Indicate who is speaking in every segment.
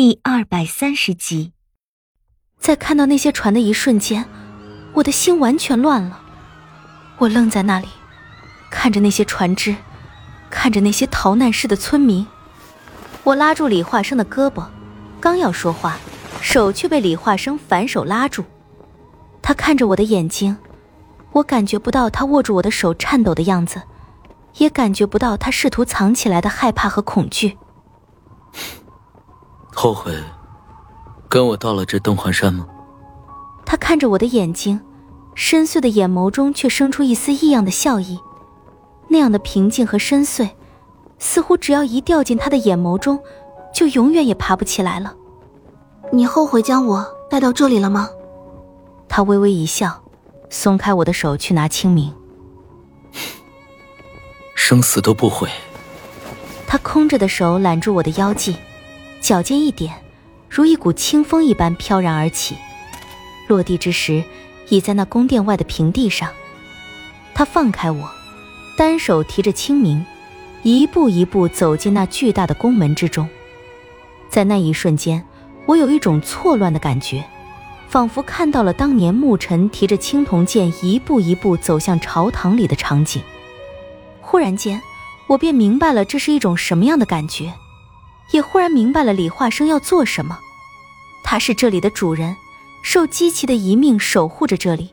Speaker 1: 第二百三十集，
Speaker 2: 在看到那些船的一瞬间，我的心完全乱了。我愣在那里，看着那些船只，看着那些逃难似的村民。我拉住李化生的胳膊，刚要说话，手却被李化生反手拉住。他看着我的眼睛，我感觉不到他握住我的手颤抖的样子，也感觉不到他试图藏起来的害怕和恐惧。
Speaker 3: 后悔跟我到了这东环山吗？
Speaker 2: 他看着我的眼睛，深邃的眼眸中却生出一丝异样的笑意，那样的平静和深邃，似乎只要一掉进他的眼眸中，就永远也爬不起来了。
Speaker 4: 你后悔将我带到这里了吗？
Speaker 2: 他微微一笑，松开我的手去拿清明。
Speaker 3: 生死都不悔。
Speaker 2: 他空着的手揽住我的腰际。脚尖一点，如一股清风一般飘然而起，落地之时，已在那宫殿外的平地上。他放开我，单手提着清明，一步一步走进那巨大的宫门之中。在那一瞬间，我有一种错乱的感觉，仿佛看到了当年牧尘提着青铜剑一步一步走向朝堂里的场景。忽然间，我便明白了这是一种什么样的感觉。也忽然明白了李化生要做什么，他是这里的主人，受姬奇的遗命守护着这里，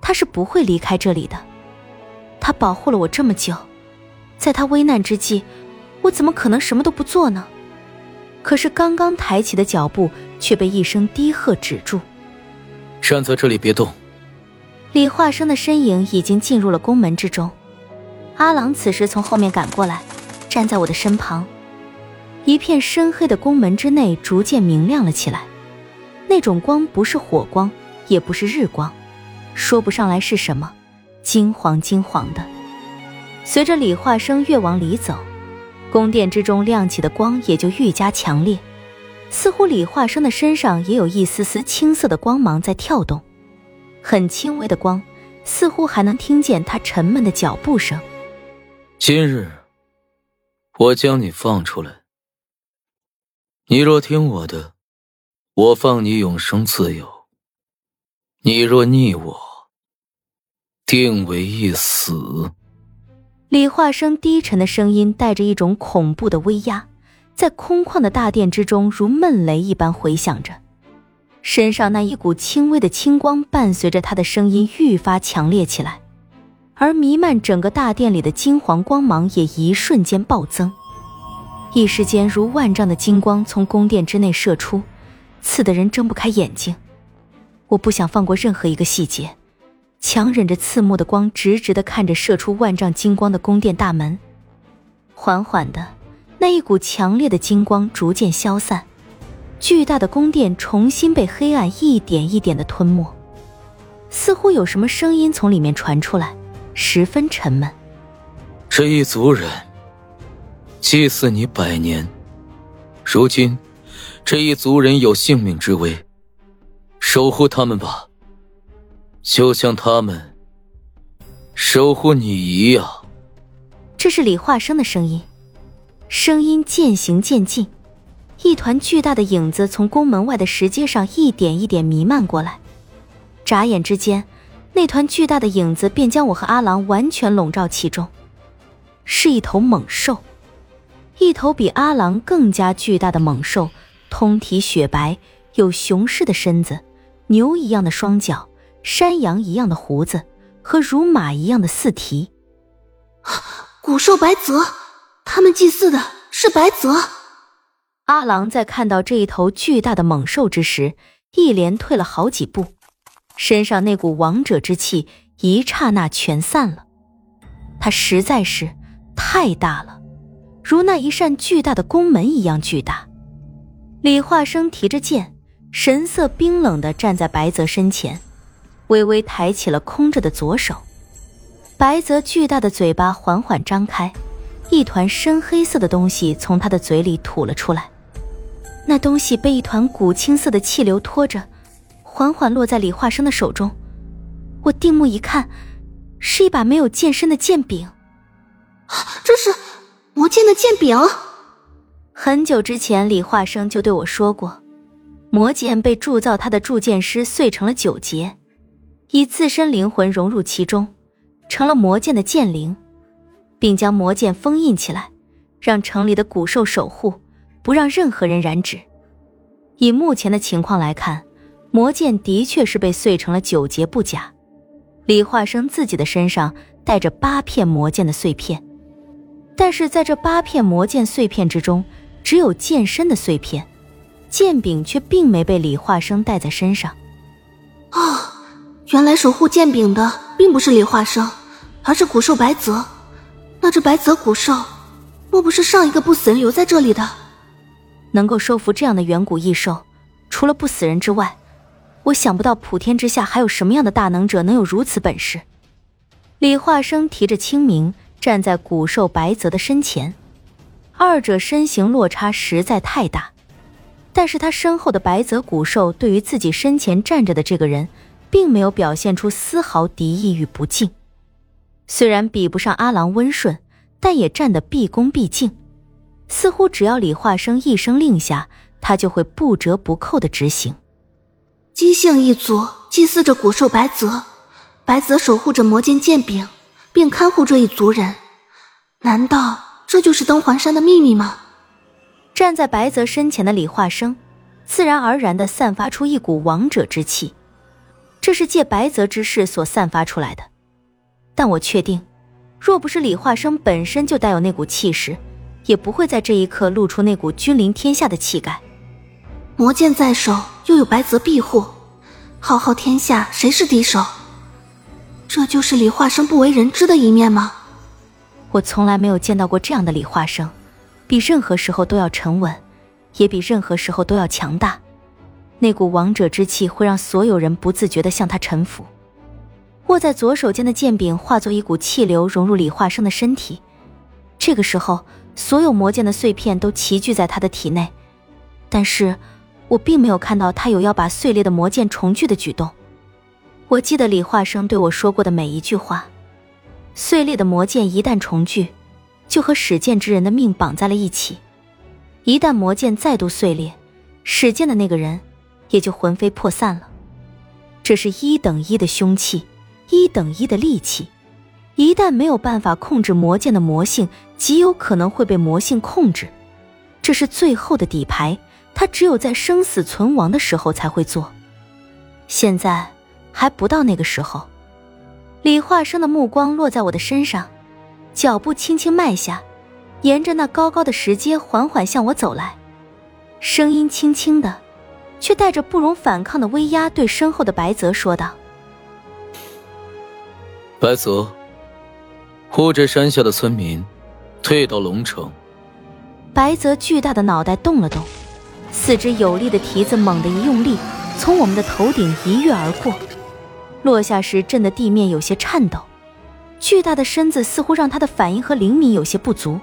Speaker 2: 他是不会离开这里的。他保护了我这么久，在他危难之际，我怎么可能什么都不做呢？可是刚刚抬起的脚步却被一声低喝止住：“
Speaker 3: 站在这里别动。”
Speaker 2: 李化生的身影已经进入了宫门之中，阿郎此时从后面赶过来，站在我的身旁。一片深黑的宫门之内逐渐明亮了起来，那种光不是火光，也不是日光，说不上来是什么，金黄金黄的。随着李化生越往里走，宫殿之中亮起的光也就愈加强烈，似乎李化生的身上也有一丝丝青色的光芒在跳动，很轻微的光，似乎还能听见他沉闷的脚步声。
Speaker 3: 今日，我将你放出来。你若听我的，我放你永生自由；你若逆我，定为一死。
Speaker 2: 李化生低沉的声音带着一种恐怖的威压，在空旷的大殿之中如闷雷一般回响着。身上那一股轻微的青光伴随着他的声音愈发强烈起来，而弥漫整个大殿里的金黄光芒也一瞬间暴增。一时间，如万丈的金光从宫殿之内射出，刺得人睁不开眼睛。我不想放过任何一个细节，强忍着刺目的光，直直地看着射出万丈金光的宫殿大门。缓缓的，那一股强烈的金光逐渐消散，巨大的宫殿重新被黑暗一点一点的吞没。似乎有什么声音从里面传出来，十分沉闷。
Speaker 3: 这一族人。祭祀你百年，如今这一族人有性命之危，守护他们吧，就像他们守护你一样。
Speaker 2: 这是李化生的声音，声音渐行渐近，一团巨大的影子从宫门外的石阶上一点一点弥漫过来，眨眼之间，那团巨大的影子便将我和阿郎完全笼罩其中，是一头猛兽。一头比阿郎更加巨大的猛兽，通体雪白，有雄狮的身子，牛一样的双脚，山羊一样的胡子，和如马一样的四蹄。
Speaker 4: 古兽白泽，他们祭祀的是白泽。
Speaker 2: 阿郎在看到这一头巨大的猛兽之时，一连退了好几步，身上那股王者之气一刹那全散了。他实在是太大了。如那一扇巨大的宫门一样巨大，李化生提着剑，神色冰冷地站在白泽身前，微微抬起了空着的左手。白泽巨大的嘴巴缓缓张开，一团深黑色的东西从他的嘴里吐了出来。那东西被一团古青色的气流拖着，缓缓落在李化生的手中。我定目一看，是一把没有剑身的剑柄。
Speaker 4: 这是。魔剑的剑柄，
Speaker 2: 很久之前，李化生就对我说过，魔剑被铸造他的铸剑师碎成了九节，以自身灵魂融入其中，成了魔剑的剑灵，并将魔剑封印起来，让城里的古兽守护，不让任何人染指。以目前的情况来看，魔剑的确是被碎成了九节不假。李化生自己的身上带着八片魔剑的碎片，但是在这八片魔剑碎片之中，只有剑身的碎片，剑柄却并没被李化生带在身上。
Speaker 4: 哦，原来守护剑柄的并不是李化生，而是古兽白泽。那这白泽古兽，莫不是上一个不死人留在这里的？
Speaker 2: 能够收服这样的远古异兽，除了不死人之外，我想不到普天之下还有什么样的大能者能有如此本事。李化生提着清明站在古兽白泽的身前，二者身形落差实在太大，但是他身后的白泽古兽对于自己身前站着的这个人，并没有表现出丝毫敌意与不敬。虽然比不上阿郎温顺，但也站得毕恭毕敬。似乎只要李化生一声令下，他就会不折不扣的执行。
Speaker 4: 姬姓一族祭祀着古兽白泽，白泽守护着魔剑剑柄，并看护这一族人。难道这就是登环山的秘密吗？
Speaker 2: 站在白泽身前的李化生，自然而然的散发出一股王者之气，这是借白泽之势所散发出来的。但我确定，若不是李化生本身就带有那股气势。也不会在这一刻露出那股君临天下的气概。
Speaker 4: 魔剑在手，又有白泽庇护，浩浩天下谁是敌手？这就是李化生不为人知的一面吗？
Speaker 2: 我从来没有见到过这样的李化生，比任何时候都要沉稳，也比任何时候都要强大。那股王者之气会让所有人不自觉地向他臣服。握在左手间的剑柄化作一股气流，融入李化生的身体。这个时候。所有魔剑的碎片都齐聚在他的体内，但是，我并没有看到他有要把碎裂的魔剑重聚的举动。我记得李化生对我说过的每一句话：碎裂的魔剑一旦重聚，就和使剑之人的命绑在了一起；一旦魔剑再度碎裂，使剑的那个人也就魂飞魄散了。这是一等一的凶器，一等一的利器。一旦没有办法控制魔剑的魔性，极有可能会被魔性控制。这是最后的底牌，他只有在生死存亡的时候才会做。现在还不到那个时候。李化生的目光落在我的身上，脚步轻轻迈下，沿着那高高的石阶缓缓向我走来，声音轻轻的，却带着不容反抗的威压，对身后的白泽说道：“
Speaker 3: 白泽。”护着山下的村民，退到龙城。
Speaker 2: 白泽巨大的脑袋动了动，四只有力的蹄子猛地一用力，从我们的头顶一跃而过，落下时震得地面有些颤抖。巨大的身子似乎让他的反应和灵敏有些不足。